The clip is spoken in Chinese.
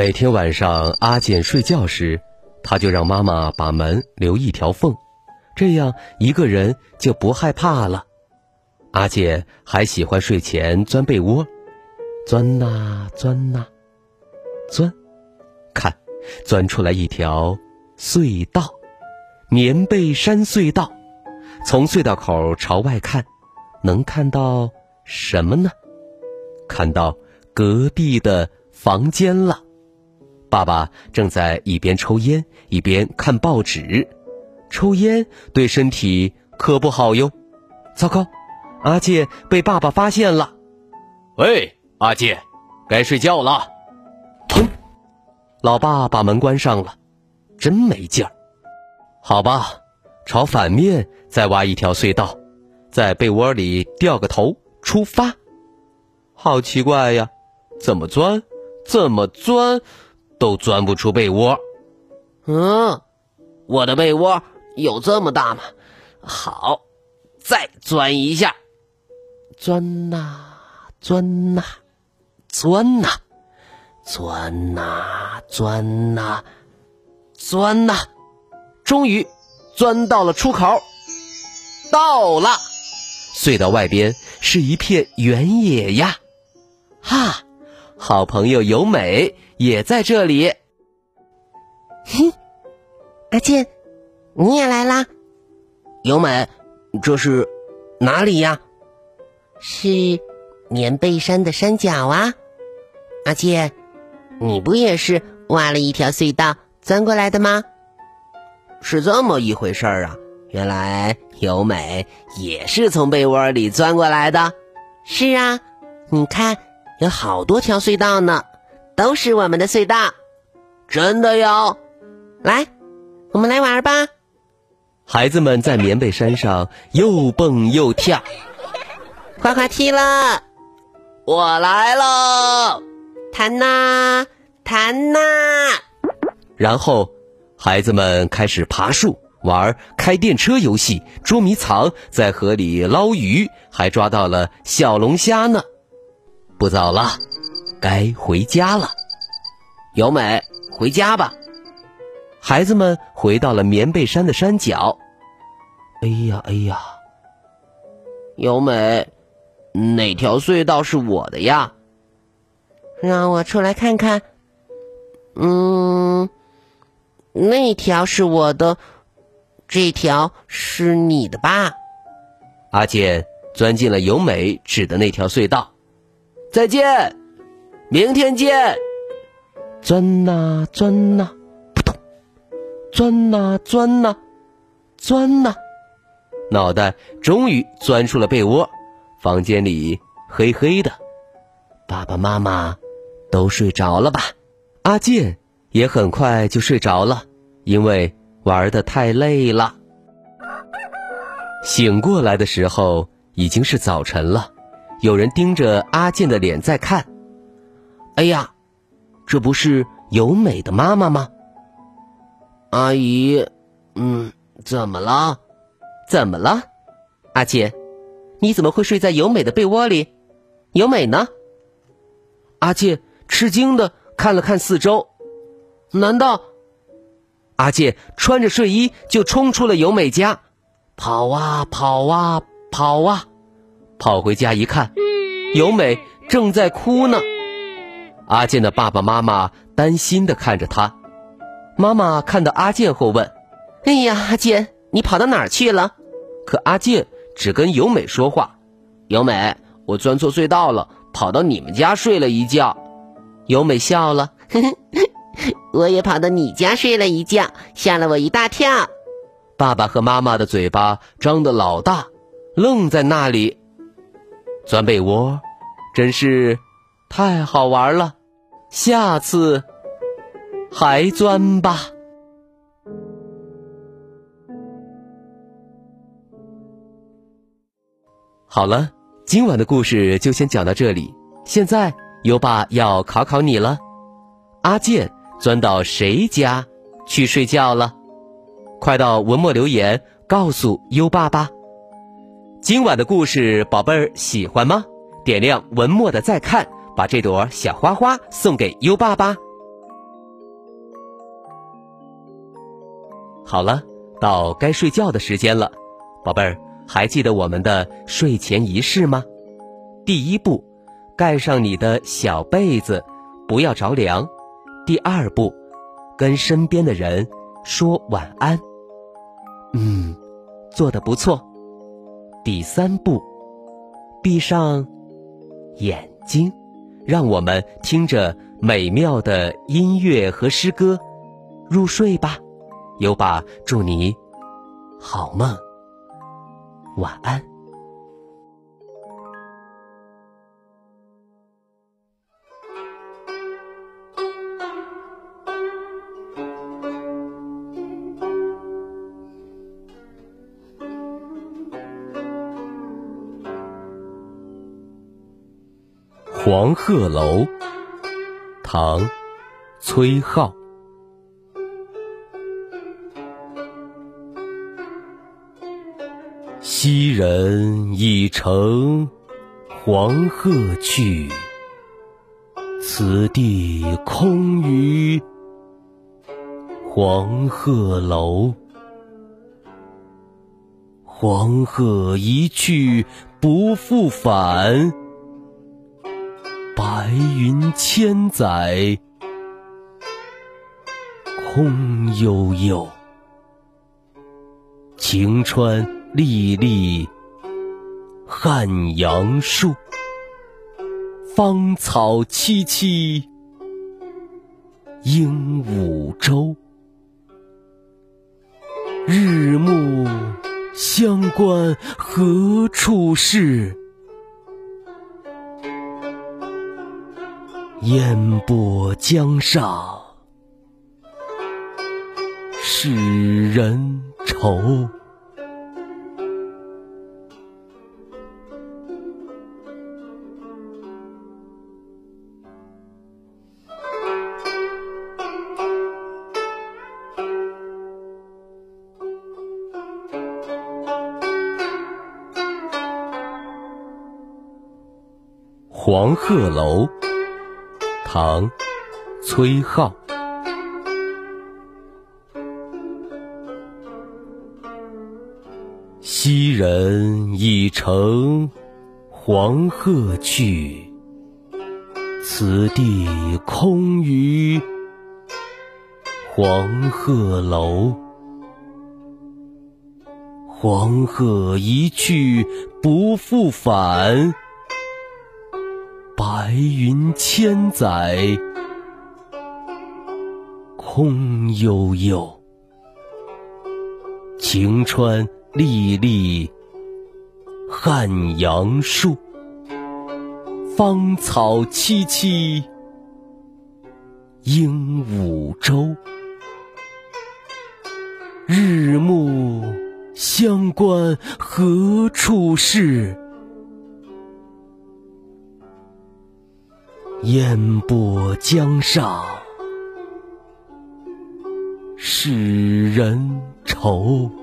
每天晚上阿健睡觉时，他就让妈妈把门留一条缝，这样一个人就不害怕了。阿健还喜欢睡前钻被窝，钻呐钻呐，钻，看，钻出来一条隧道，棉被山隧道。从隧道口朝外看，能看到什么呢？看到隔壁的房间了。爸爸正在一边抽烟一边看报纸，抽烟对身体可不好哟。糟糕，阿健被爸爸发现了。喂，阿健，该睡觉了。砰！老爸把门关上了，真没劲儿。好吧，朝反面再挖一条隧道，在被窝里掉个头出发。好奇怪呀，怎么钻？怎么钻？都钻不出被窝，嗯，我的被窝有这么大吗？好，再钻一下，钻呐，钻呐，钻呐，钻呐，钻呐，钻呐，终于钻到了出口，到了，隧道外边是一片原野呀，哈。好朋友由美也在这里。嘿，阿健，你也来啦？由美，这是哪里呀？是棉被山的山脚啊。阿健，你不也是挖了一条隧道钻过来的吗？是这么一回事儿啊！原来由美也是从被窝里钻过来的。是啊，你看。有好多条隧道呢，都是我们的隧道，真的哟！来，我们来玩吧。孩子们在棉被山上又蹦又跳，滑滑梯了，我来喽！弹呐，弹呐！然后，孩子们开始爬树、玩开电车游戏、捉迷藏，在河里捞鱼，还抓到了小龙虾呢。不早了，该回家了。由美，回家吧。孩子们回到了棉被山的山脚。哎呀，哎呀！由美，哪条隧道是我的呀？让我出来看看。嗯，那条是我的，这条是你的吧？阿健钻进了由美指的那条隧道。再见，明天见。钻呐钻呐，扑通！钻呐钻呐，钻呐，脑袋终于钻出了被窝。房间里黑黑的，爸爸妈妈都睡着了吧？阿健也很快就睡着了，因为玩的太累了。醒过来的时候已经是早晨了。有人盯着阿健的脸在看，哎呀，这不是由美的妈妈吗？阿姨，嗯，怎么了？怎么了？阿杰，你怎么会睡在由美的被窝里？由美呢？阿杰吃惊的看了看四周，难道？阿杰穿着睡衣就冲出了由美家，跑啊跑啊跑啊！跑回家一看，由美正在哭呢。阿健的爸爸妈妈担心的看着他。妈妈看到阿健后问：“哎呀，阿健，你跑到哪儿去了？”可阿健只跟由美说话：“由美，我钻错隧道了，跑到你们家睡了一觉。”由美笑了：“ 我也跑到你家睡了一觉，吓了我一大跳。”爸爸和妈妈的嘴巴张得老大，愣在那里。钻被窝真是太好玩了，下次还钻吧。好了，今晚的故事就先讲到这里。现在优爸要考考你了，阿健钻到谁家去睡觉了？快到文末留言告诉优爸吧。今晚的故事，宝贝儿喜欢吗？点亮文末的再看，把这朵小花花送给优爸吧。好了，到该睡觉的时间了，宝贝儿。还记得我们的睡前仪式吗？第一步，盖上你的小被子，不要着凉。第二步，跟身边的人说晚安。嗯，做的不错。第三步，闭上眼睛，让我们听着美妙的音乐和诗歌入睡吧。优爸祝你好梦。晚安。黄鹤楼，唐，崔颢。昔人已乘黄鹤去，此地空余黄鹤楼。黄鹤一去不复返，白云千载空悠悠。晴川。历历汉阳树，芳草萋萋鹦鹉洲。日暮乡关何处是？烟波江上使人愁。黄鹤楼，唐·崔颢。昔人已乘黄鹤去，此地空余黄鹤楼。黄鹤一去不复返。白云千载空悠悠，晴川历历汉阳树，芳草萋萋鹦鹉洲。日暮乡关何处是？烟波江上使人愁。